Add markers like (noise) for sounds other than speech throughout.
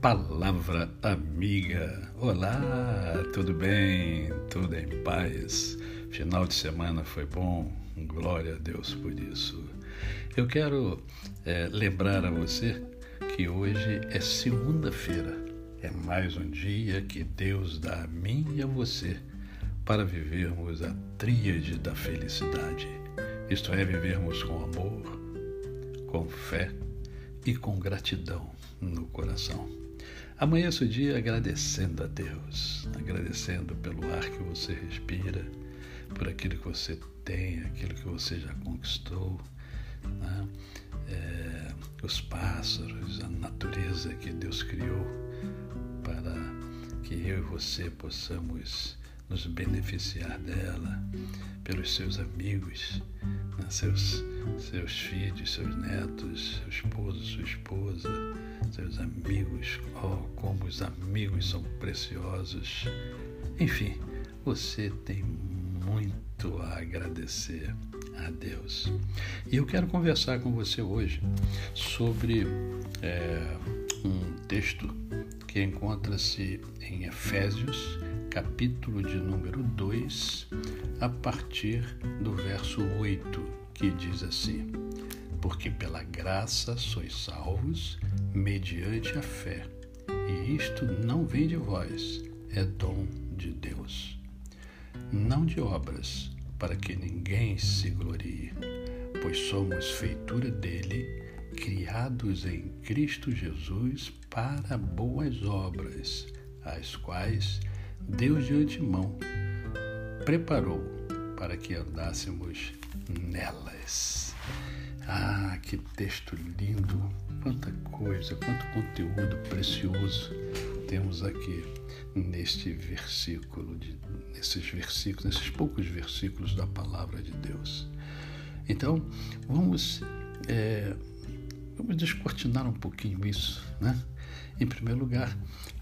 Palavra amiga. Olá, tudo bem? Tudo em paz? Final de semana foi bom? Glória a Deus por isso. Eu quero é, lembrar a você que hoje é segunda-feira. É mais um dia que Deus dá a mim e a você para vivermos a tríade da felicidade. Isto é, vivermos com amor, com fé e com gratidão no coração. Amanheça o dia agradecendo a Deus, agradecendo pelo ar que você respira, por aquilo que você tem, aquilo que você já conquistou, né? é, os pássaros, a natureza que Deus criou para que eu e você possamos nos beneficiar dela, pelos seus amigos, né? seus, seus filhos, seus netos, seu esposo, sua esposa, seus amigos, oh, como os amigos são preciosos. Enfim, você tem muito a agradecer a Deus. E eu quero conversar com você hoje sobre é, um texto que encontra-se em Efésios, capítulo de número 2, a partir do verso 8, que diz assim: Porque pela graça sois salvos mediante a fé. E isto não vem de vós, é dom de Deus. Não de obras, para que ninguém se glorie, pois somos feitura dele, criados em Cristo Jesus para boas obras, as quais Deus de antemão preparou para que andássemos nelas. Ah, que texto lindo! Quanta coisa, quanto conteúdo precioso temos aqui neste versículo, de, nesses versículos, nesses poucos versículos da palavra de Deus. Então, vamos, é, vamos descortinar um pouquinho isso, né? Em primeiro lugar,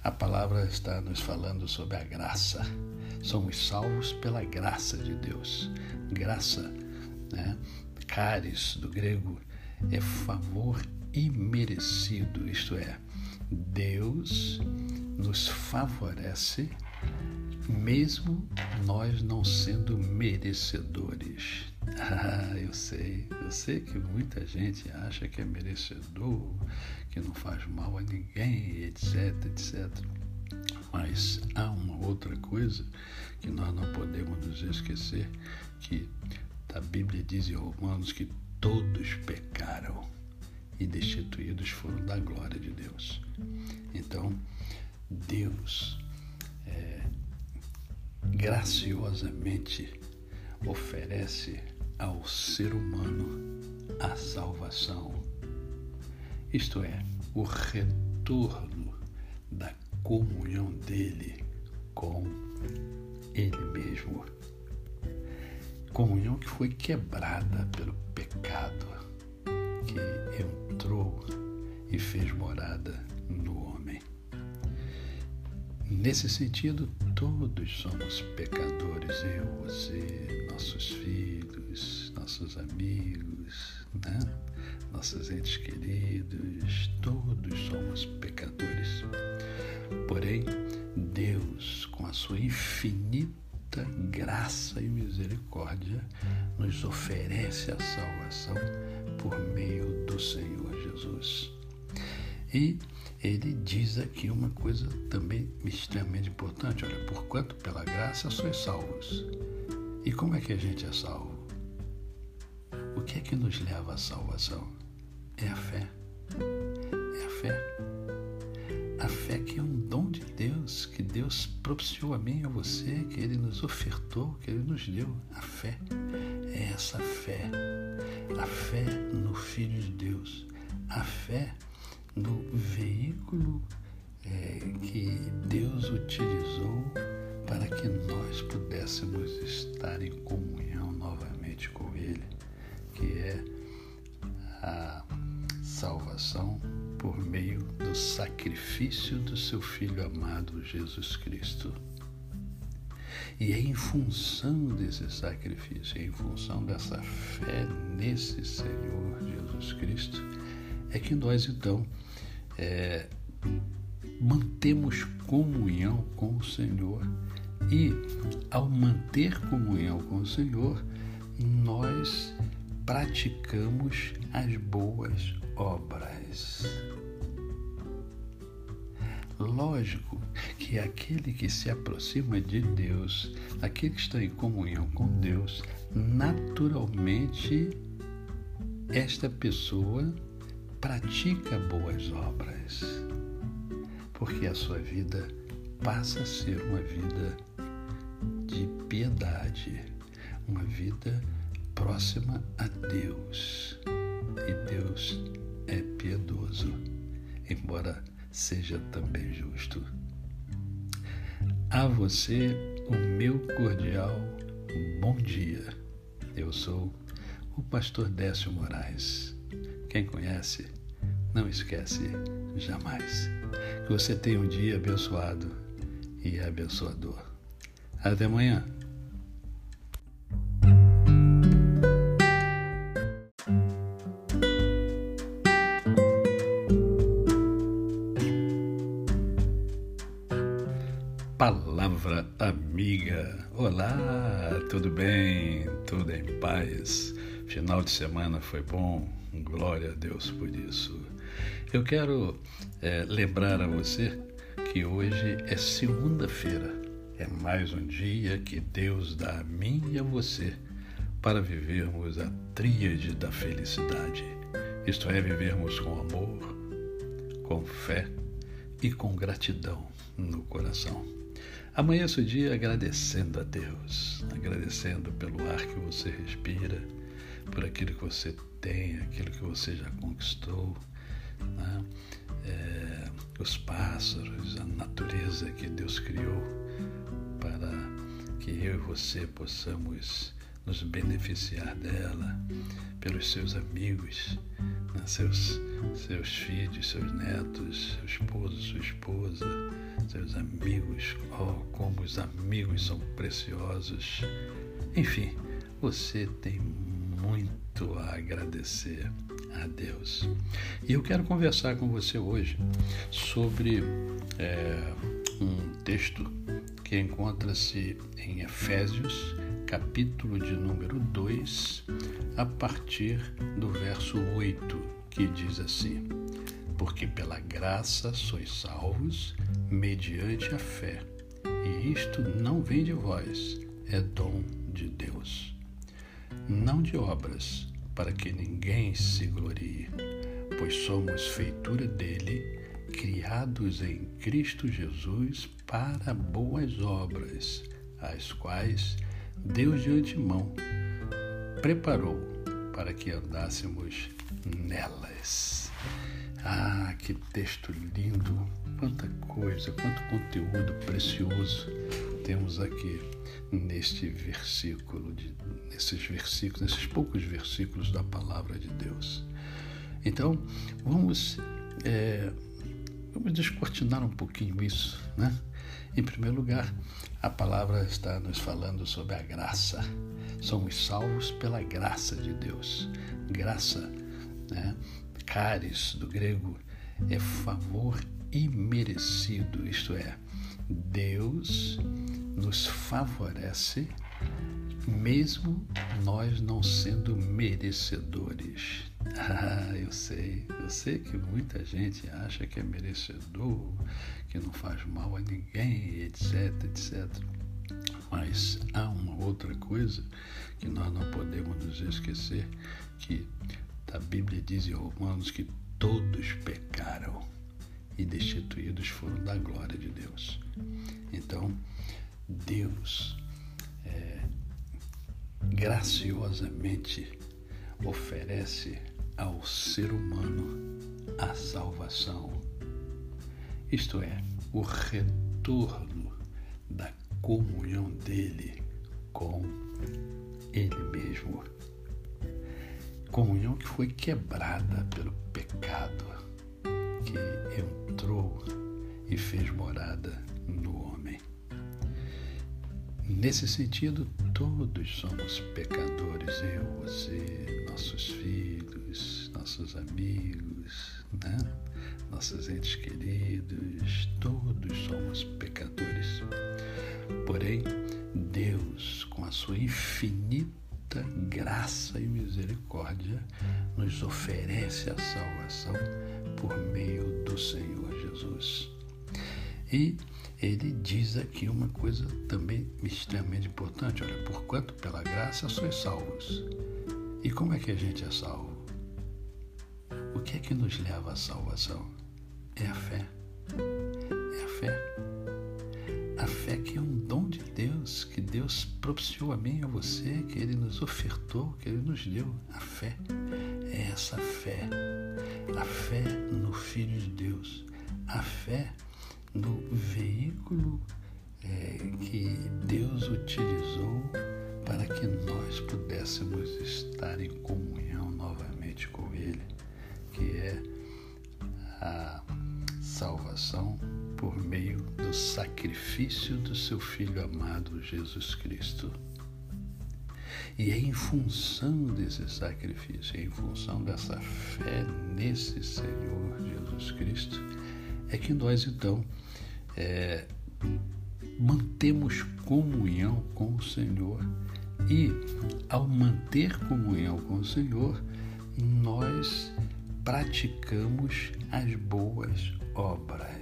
a palavra está nos falando sobre a graça. Somos salvos pela graça de Deus. Graça, né? Caris, do grego, é favor imerecido, isto é, Deus nos favorece mesmo nós não sendo merecedores. (laughs) Ah, eu sei, eu sei que muita gente acha que é merecedor, que não faz mal a ninguém, etc, etc. Mas há uma outra coisa que nós não podemos nos esquecer, que a Bíblia diz em Romanos que todos pecaram e destituídos foram da glória de Deus. Então, Deus é, graciosamente oferece ao ser humano a salvação, isto é, o retorno da comunhão dele com ele mesmo. Comunhão que foi quebrada pelo pecado que entrou e fez morada no homem. Nesse sentido, todos somos pecadores, eu, você, nossos filhos, nossos amigos, né? nossos entes queridos, todos somos pecadores. Porém, Deus, com a sua infinita graça e misericórdia, nos oferece a salvação por meio do Senhor Jesus. E ele diz aqui uma coisa também extremamente importante: olha, porquanto pela graça sois salvos. E como é que a gente é salvo? O que é que nos leva à salvação? É a fé. É a fé. A fé que é um dom de Deus, Deus propiciou a mim e a você, que Ele nos ofertou, que Ele nos deu. A fé é essa fé. A fé no Filho de Deus. A fé no veículo é, que Deus utilizou para que nós pudéssemos estar em comunhão novamente com Ele, que é a salvação por meio do sacrifício do seu Filho amado Jesus Cristo. E é em função desse sacrifício, é em função dessa fé nesse Senhor Jesus Cristo, é que nós então é, mantemos comunhão com o Senhor. E ao manter comunhão com o Senhor, nós praticamos as boas obras. Lógico que aquele que se aproxima de Deus, aquele que está em comunhão com Deus, naturalmente esta pessoa pratica boas obras, porque a sua vida passa a ser uma vida de piedade, uma vida próxima a Deus. E Deus é piedoso, embora seja também justo. A você o meu cordial bom dia. Eu sou o pastor Décio Moraes. Quem conhece, não esquece jamais. Que você tenha um dia abençoado e abençoador. Até amanhã. Palavra amiga. Olá, tudo bem? Tudo em paz? Final de semana foi bom? Glória a Deus por isso. Eu quero é, lembrar a você que hoje é segunda-feira. É mais um dia que Deus dá a mim e a você para vivermos a tríade da felicidade. Isto é, vivermos com amor, com fé e com gratidão no coração. Amanheça o dia agradecendo a Deus, agradecendo pelo ar que você respira, por aquilo que você tem, aquilo que você já conquistou, né? é, os pássaros, a natureza que Deus criou para que eu e você possamos nos beneficiar dela, pelos seus amigos, né? seus, seus filhos, seus netos, seu esposo, sua esposa, seus amigos, oh, como os amigos são preciosos. Enfim, você tem muito a agradecer a Deus. E eu quero conversar com você hoje sobre é, um texto que encontra-se em Efésios, capítulo de número 2, a partir do verso 8, que diz assim: Porque pela graça sois salvos mediante a fé. E isto não vem de vós, é dom de Deus. Não de obras, para que ninguém se glorie, pois somos feitura dele, criados em Cristo Jesus para boas obras, as quais Deus de antemão preparou para que andássemos nelas. Ah, que texto lindo! Quanta coisa, quanto conteúdo precioso temos aqui neste versículo, de, nesses versículos, nesses poucos versículos da palavra de Deus. Então, vamos, é, vamos descortinar um pouquinho isso, né? Em primeiro lugar, a palavra está nos falando sobre a graça. Somos salvos pela graça de Deus. Graça, né? Caris, do grego, é favor imerecido, isto é, Deus nos favorece mesmo nós não sendo merecedores. (laughs) Ah, eu sei, eu sei que muita gente acha que é merecedor, que não faz mal a ninguém, etc, etc. Mas há uma outra coisa que nós não podemos nos esquecer, que a Bíblia diz em Romanos que todos pecaram e destituídos foram da glória de Deus. Então, Deus é, graciosamente oferece ao ser humano a salvação, isto é, o retorno da comunhão dele com ele mesmo. Comunhão que foi quebrada pelo pecado que entrou e fez morada no homem. Nesse sentido, todos somos pecadores, eu, você, nossos filhos, nossos amigos, né? nossos entes queridos, todos somos pecadores. Porém, Deus, com a sua infinita graça e misericórdia, nos oferece a salvação por meio do Senhor Jesus. E ele diz aqui uma coisa também extremamente importante: olha, porquanto pela graça sois salvos. E como é que a gente é salvo? O que é que nos leva à salvação? É a fé. É a fé. A fé que é um dom de Deus, que Deus propiciou a mim e a você, que Ele nos ofertou, que Ele nos deu. A fé. É essa fé. A fé no Filho de Deus. A fé no veículo é, que Deus utilizou para que nós pudéssemos estar em comunhão novamente com Ele, que é a salvação por meio do sacrifício do seu Filho amado Jesus Cristo. E é em função desse sacrifício, é em função dessa fé nesse Senhor Jesus Cristo, é que nós então é, mantemos comunhão com o Senhor. E ao manter comunhão com o Senhor, nós praticamos as boas obras.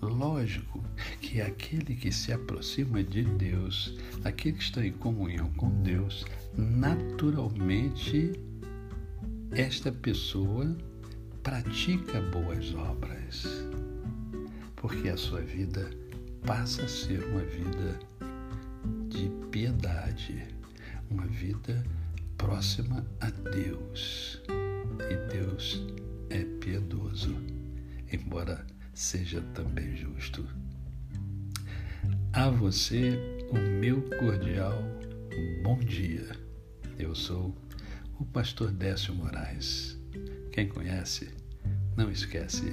Lógico que aquele que se aproxima de Deus, aquele que está em comunhão com Deus, naturalmente esta pessoa pratica boas obras, porque a sua vida passa a ser uma vida de piedade, uma vida próxima a Deus. E Deus é piedoso, embora seja também justo. A você o meu cordial bom dia. Eu sou o pastor Décio Moraes quem conhece, não esquece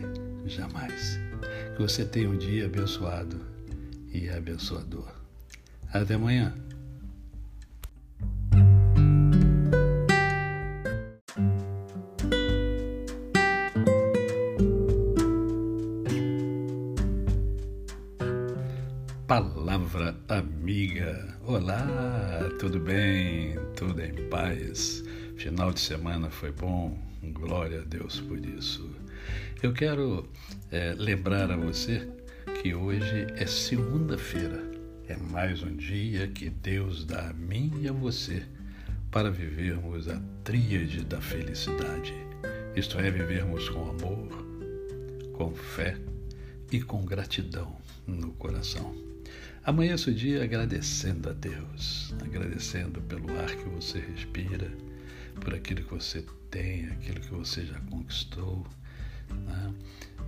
jamais. Que você tenha um dia abençoado e abençoador. Até amanhã. Palavra amiga. Olá, tudo bem? Tudo em paz? Final de semana foi bom? Glória a Deus por isso. Eu quero é, lembrar a você que hoje é segunda-feira. É mais um dia que Deus dá a mim e a você para vivermos a tríade da felicidade. Isto é, vivermos com amor, com fé e com gratidão no coração. Amanheça o dia agradecendo a Deus, agradecendo pelo ar que você respira por aquilo que você tem, aquilo que você já conquistou, né?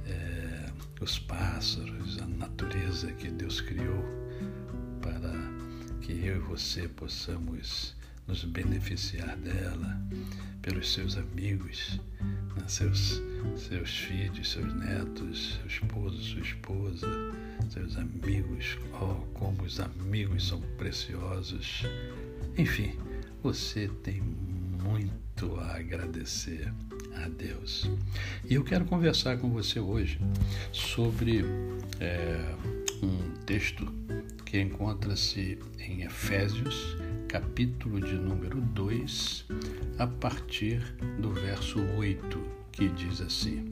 é, os pássaros, a natureza que Deus criou para que eu e você possamos nos beneficiar dela, pelos seus amigos, né? seus, seus filhos, seus netos, seu esposo, sua esposa, seus amigos, oh, como os amigos são preciosos. Enfim, você tem muito a agradecer a Deus. E eu quero conversar com você hoje sobre é, um texto que encontra-se em Efésios, capítulo de número 2, a partir do verso 8, que diz assim: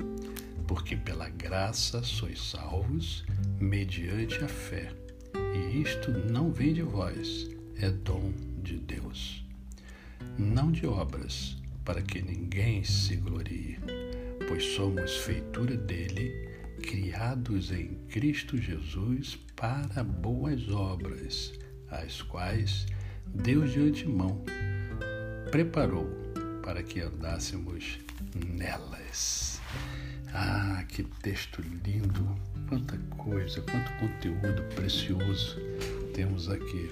Porque pela graça sois salvos, mediante a fé, e isto não vem de vós, é dom de Deus não de obras, para que ninguém se glorie, pois somos feitura dele, criados em Cristo Jesus para boas obras, as quais Deus de antemão preparou para que andássemos nelas. Ah, que texto lindo! Quanta coisa, quanto conteúdo precioso temos aqui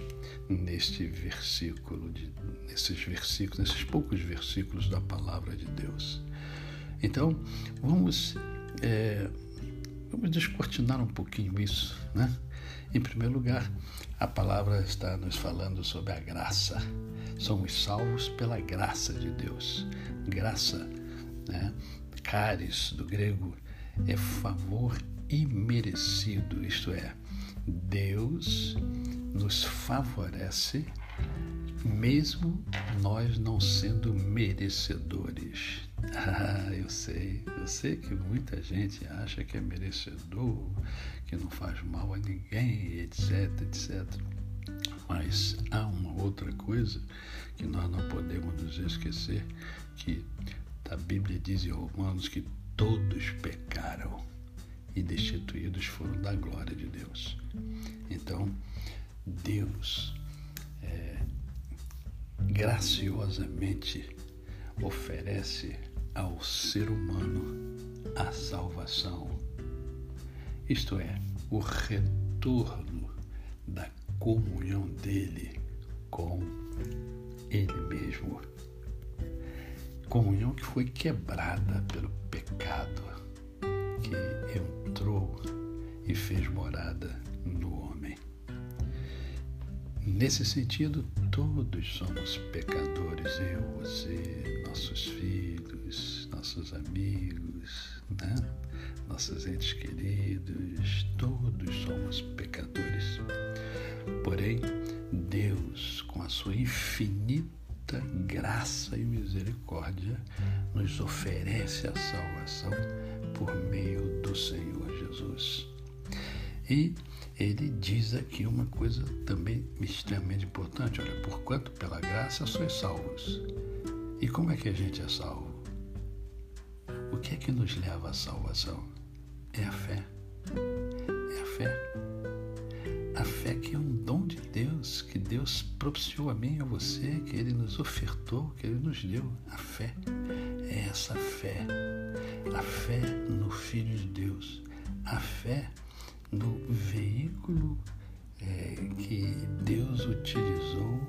neste versículo, de, nesses versículos, nesses poucos versículos da palavra de Deus. Então, vamos, é, vamos descortinar um pouquinho isso, né? Em primeiro lugar, a palavra está nos falando sobre a graça. Somos salvos pela graça de Deus. Graça né? Caris do grego, é favor imerecido, isto é, Deus nos favorece mesmo nós não sendo merecedores. (laughs) Ah, eu sei, eu sei que muita gente acha que é merecedor, que não faz mal a ninguém, etc, etc. Mas há uma outra coisa que nós não podemos nos esquecer, que a Bíblia diz em Romanos que todos pecaram e destituídos foram da glória de Deus. Então, Deus é, graciosamente oferece ao ser humano a salvação, isto é, o retorno da comunhão dele com ele mesmo. Comunhão que foi quebrada pelo pecado que entrou e fez morada no homem. Nesse sentido, todos somos pecadores, eu, você, nossos filhos, nossos amigos, né? nossos entes queridos, todos somos pecadores. Porém, Deus, com a sua infinita graça e misericórdia, nos oferece a salvação por meio do Senhor Jesus. E ele diz aqui uma coisa também extremamente importante: olha, porquanto pela graça sois salvos. E como é que a gente é salvo? O que é que nos leva à salvação? É a fé. É a fé. Propiciou a mim e a você, que Ele nos ofertou, que Ele nos deu. A fé. É essa fé. A fé no Filho de Deus. A fé no veículo é, que Deus utilizou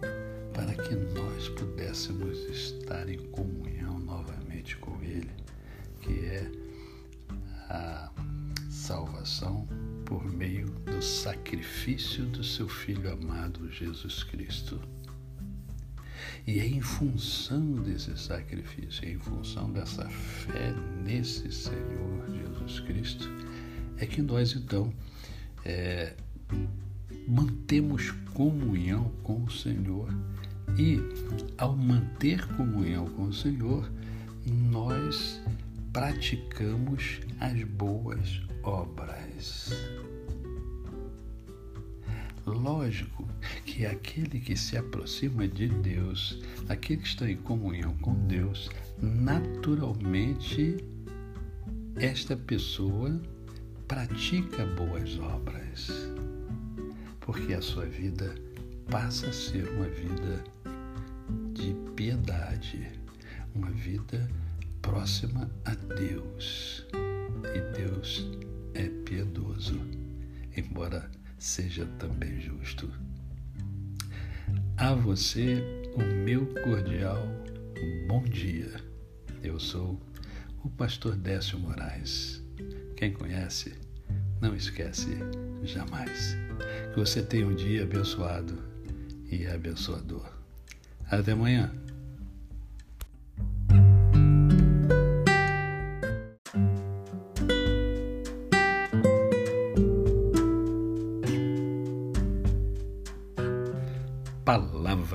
para que nós pudéssemos estar em comunhão novamente com Ele, que é a salvação por meio do sacrifício do seu Filho amado Jesus Cristo. E é em função desse sacrifício, é em função dessa fé nesse Senhor Jesus Cristo, é que nós então é, mantemos comunhão com o Senhor. E ao manter comunhão com o Senhor, nós praticamos as boas obras. Lógico que aquele que se aproxima de Deus, aquele que está em comunhão com Deus, naturalmente esta pessoa pratica boas obras, porque a sua vida passa a ser uma vida de piedade, uma vida próxima a Deus. E Deus é piedoso, embora seja também justo. A você o meu cordial bom dia. Eu sou o pastor Décio Moraes quem conhece, não esquece jamais. Que você tenha um dia abençoado e abençoador. Até amanhã.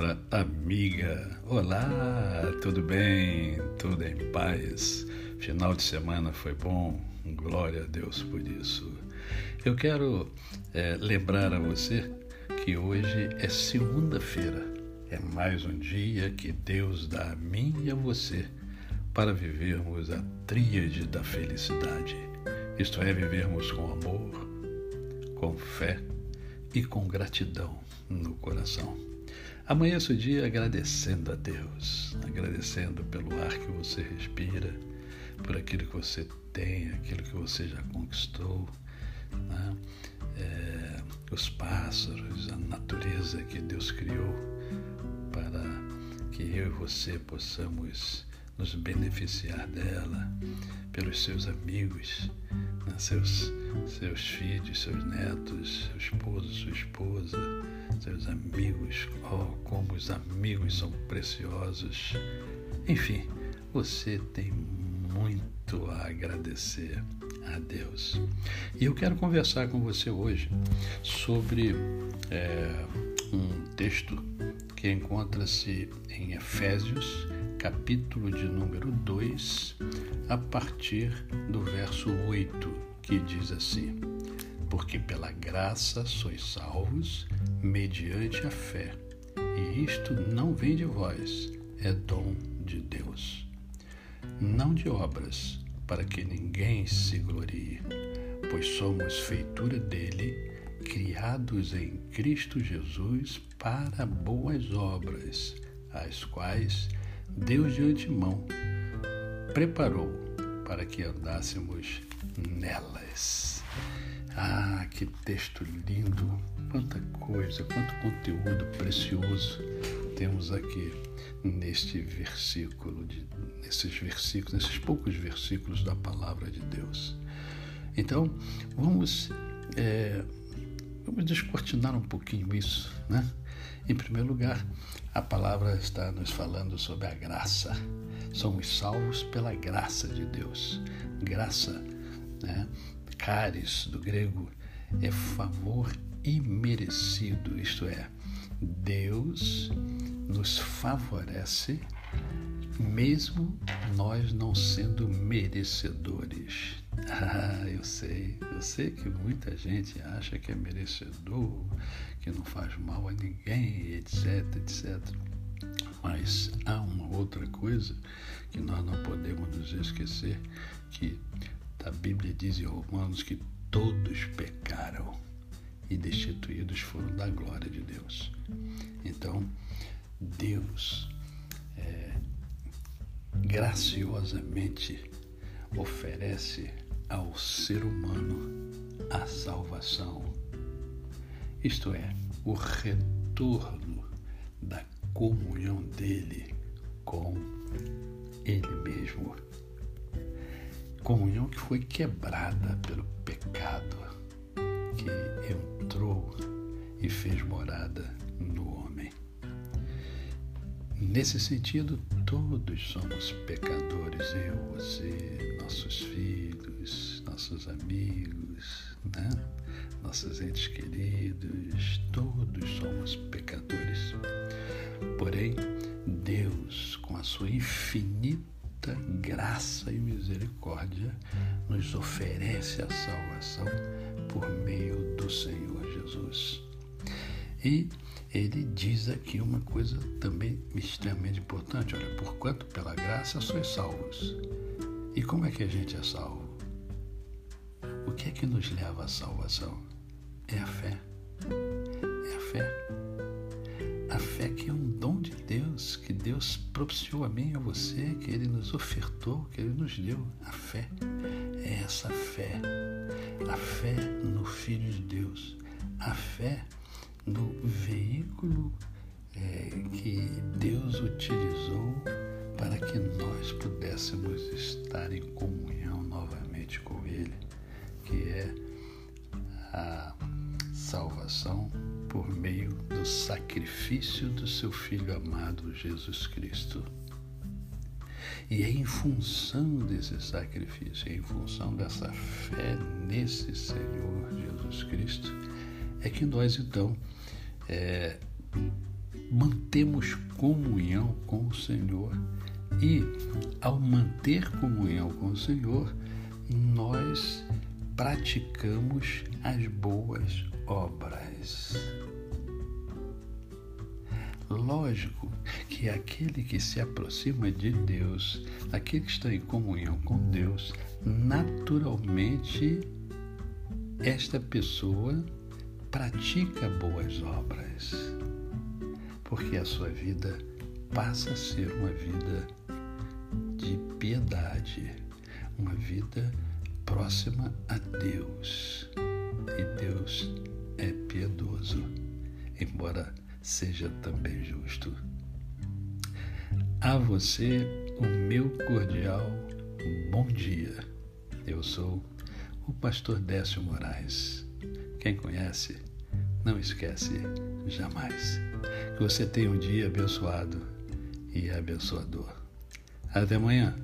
Palavra amiga. Olá, tudo bem? Tudo em paz? Final de semana foi bom? Glória a Deus por isso. Eu quero é, lembrar a você que hoje é segunda-feira. É mais um dia que Deus dá a mim e a você para vivermos a tríade da felicidade. Isto é, vivermos com amor, com fé e com gratidão no coração. Amanheça o dia agradecendo a Deus, agradecendo pelo ar que você respira, por aquilo que você tem, aquilo que você já conquistou, né? é, os pássaros, a natureza que Deus criou para que eu e você possamos nos beneficiar dela, pelos seus amigos, né? seus, seus filhos, seus netos, seu esposo, sua esposa, seus amigos, oh, como os amigos são preciosos. Enfim, você tem muito a agradecer a Deus. E eu quero conversar com você hoje sobre é, um texto que encontra-se em Efésios, capítulo de número 2, a partir do verso 8, que diz assim: Porque pela graça sois salvos, mediante a fé, e isto não vem de vós, é dom de Deus. Não de obras, para que ninguém se glorie, pois somos feitura dele, criados em Cristo Jesus para boas obras, as quais Deus de antemão preparou para que andássemos nelas. Ah, que texto lindo! Quanta coisa, quanto conteúdo precioso temos aqui neste versículo, de, nesses versículos, nesses poucos versículos da palavra de Deus. Então, vamos, é, vamos descortinar um pouquinho isso, né? Em primeiro lugar, a palavra está nos falando sobre a graça. Somos salvos pela graça de Deus. Graça, né? Caris, do grego, é favor imerecido, isto é, Deus nos favorece mesmo nós não sendo merecedores. (laughs) Ah, eu sei, eu sei que muita gente acha que é merecedor, que não faz mal a ninguém, etc, etc. Mas há uma outra coisa que nós não podemos nos esquecer, que a Bíblia diz em Romanos que todos pecaram e destituídos foram da glória de Deus. Então, Deus é, graciosamente oferece ao ser humano a salvação, isto é, o retorno da comunhão dele com ele mesmo. Comunhão que foi quebrada pelo pecado que entrou e fez morada no homem. Nesse sentido, todos somos pecadores, eu, você, nossos filhos, nossos amigos, né? nossos entes queridos, todos somos pecadores. Porém, Deus, com a sua infinita graça e misericórdia, nos oferece a salvação por meio do Senhor Jesus. E ele diz aqui uma coisa também extremamente importante: olha, porquanto pela graça sois salvos. E como é que a gente é salvo? O que é que nos leva à salvação? É a fé. É a fé. A fé que é um propiciou a mim e a você, que Ele nos ofertou, que Ele nos deu. A fé. É essa fé a fé no Filho de Deus, a fé no veículo é, que Deus utilizou para que nós pudéssemos estar em comunhão novamente com Ele, que é a salvação por meio do sacrifício do seu Filho amado Jesus Cristo. E é em função desse sacrifício, é em função dessa fé nesse Senhor Jesus Cristo, é que nós então é, mantemos comunhão com o Senhor. E ao manter comunhão com o Senhor, nós praticamos as boas obras. Lógico que aquele que se aproxima de Deus, aquele que está em comunhão com Deus, naturalmente esta pessoa pratica boas obras, porque a sua vida passa a ser uma vida de piedade, uma vida próxima a Deus. E Deus é piedoso, embora seja também justo. A você, o meu cordial bom dia. Eu sou o pastor Décio Moraes. Quem conhece, não esquece jamais. Que você tenha um dia abençoado e abençoador. Até amanhã.